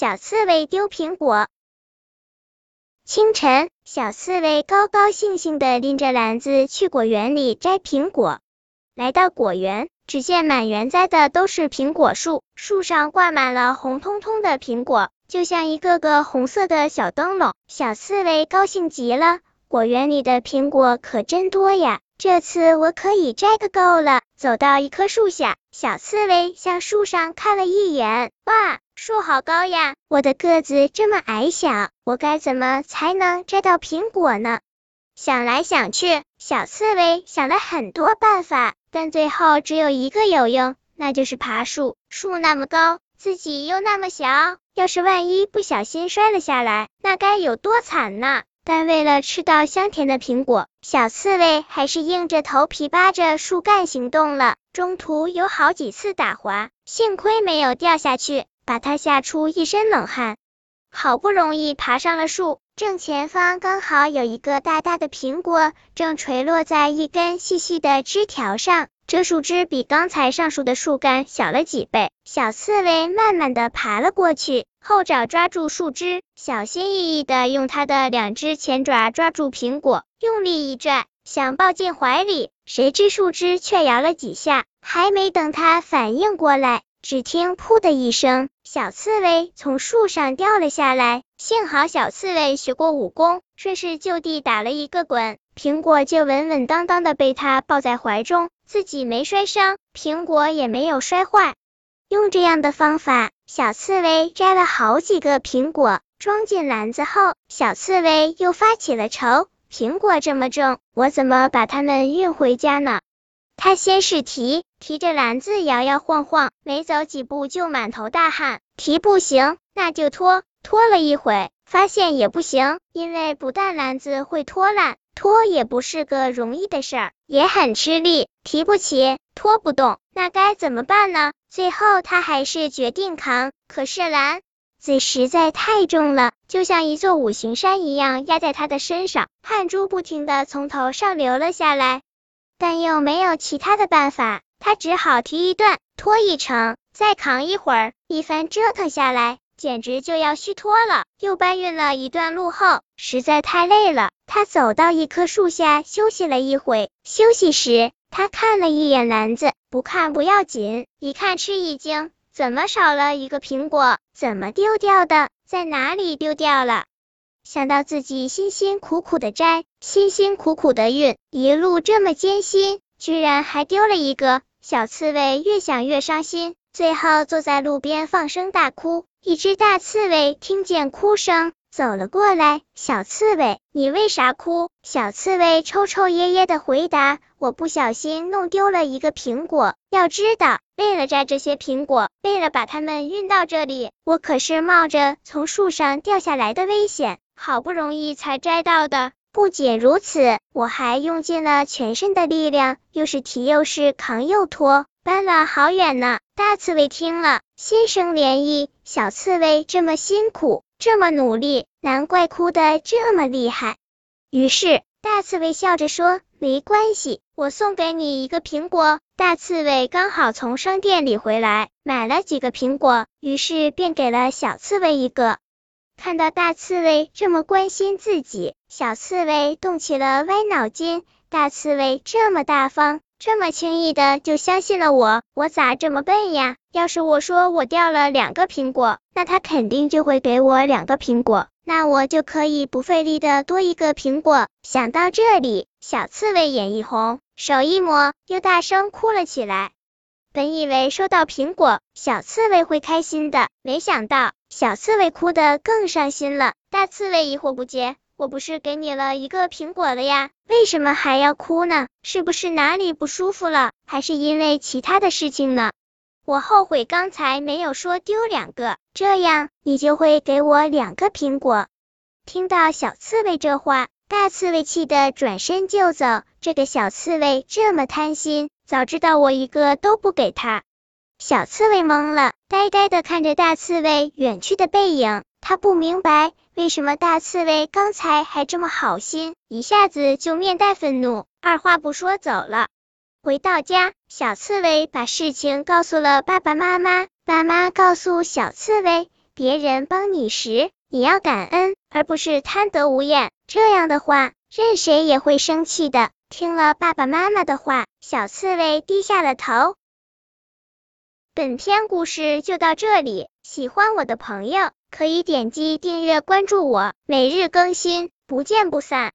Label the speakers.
Speaker 1: 小刺猬丢苹果。清晨，小刺猬高高兴兴的拎着篮子去果园里摘苹果。来到果园，只见满园栽的都是苹果树，树上挂满了红彤彤的苹果，就像一个个红色的小灯笼。小刺猬高兴极了，果园里的苹果可真多呀！这次我可以摘个够了。走到一棵树下，小刺猬向树上看了一眼，哇，树好高呀！我的个子这么矮小，我该怎么才能摘到苹果呢？想来想去，小刺猬想了很多办法，但最后只有一个有用，那就是爬树。树那么高，自己又那么小，要是万一不小心摔了下来，那该有多惨呢？但为了吃到香甜的苹果，小刺猬还是硬着头皮扒着树干行动了。中途有好几次打滑，幸亏没有掉下去，把它吓出一身冷汗。好不容易爬上了树，正前方刚好有一个大大的苹果，正垂落在一根细细的枝条上。这树枝比刚才上树的树干小了几倍。小刺猬慢慢的爬了过去，后爪抓住树枝，小心翼翼的用它的两只前爪抓住苹果，用力一拽，想抱进怀里。谁知树枝却摇了几下，还没等它反应过来，只听噗的一声，小刺猬从树上掉了下来。幸好小刺猬学过武功，顺势就地打了一个滚，苹果就稳稳当当的被它抱在怀中。自己没摔伤，苹果也没有摔坏。用这样的方法，小刺猬摘了好几个苹果，装进篮子后，小刺猬又发起了愁：苹果这么重，我怎么把它们运回家呢？他先是提，提着篮子摇摇晃晃，没走几步就满头大汗。提不行，那就拖，拖了一会，发现也不行，因为不但篮子会拖烂。拖也不是个容易的事儿，也很吃力，提不起，拖不动，那该怎么办呢？最后他还是决定扛，可是篮子实在太重了，就像一座五行山一样压在他的身上，汗珠不停的从头上流了下来，但又没有其他的办法，他只好提一段，拖一程，再扛一会儿，一番折腾下来。简直就要虚脱了。又搬运了一段路后，实在太累了。他走到一棵树下休息了一会。休息时，他看了一眼篮子，不看不要紧，一看吃一惊，怎么少了一个苹果？怎么丢掉的？在哪里丢掉了？想到自己辛辛苦苦的摘，辛辛苦苦的运，一路这么艰辛，居然还丢了一个，小刺猬越想越伤心，最后坐在路边放声大哭。一只大刺猬听见哭声，走了过来。小刺猬，你为啥哭？小刺猬抽抽噎噎的回答：“我不小心弄丢了一个苹果。要知道，为了摘这些苹果，为了把它们运到这里，我可是冒着从树上掉下来的危险，好不容易才摘到的。不仅如此，我还用尽了全身的力量，又是提又是扛又拖。”搬了好远呢！大刺猬听了，心生怜意。小刺猬这么辛苦，这么努力，难怪哭得这么厉害。于是，大刺猬笑着说：“没关系，我送给你一个苹果。”大刺猬刚好从商店里回来，买了几个苹果，于是便给了小刺猬一个。看到大刺猬这么关心自己，小刺猬动起了歪脑筋。大刺猬这么大方。这么轻易的就相信了我，我咋这么笨呀？要是我说我掉了两个苹果，那他肯定就会给我两个苹果，那我就可以不费力的多一个苹果。想到这里，小刺猬眼一红，手一抹，又大声哭了起来。本以为收到苹果，小刺猬会开心的，没想到小刺猬哭得更伤心了。大刺猬疑惑不解。我不是给你了一个苹果了呀，为什么还要哭呢？是不是哪里不舒服了？还是因为其他的事情呢？我后悔刚才没有说丢两个，这样你就会给我两个苹果。听到小刺猬这话，大刺猬气得转身就走。这个小刺猬这么贪心，早知道我一个都不给他。小刺猬懵了，呆呆的看着大刺猬远去的背影，他不明白。为什么大刺猬刚才还这么好心，一下子就面带愤怒，二话不说走了？回到家，小刺猬把事情告诉了爸爸妈妈，爸妈告诉小刺猬，别人帮你时，你要感恩，而不是贪得无厌。这样的话，任谁也会生气的。听了爸爸妈妈的话，小刺猬低下了头。本篇故事就到这里，喜欢我的朋友可以点击订阅关注我，每日更新，不见不散。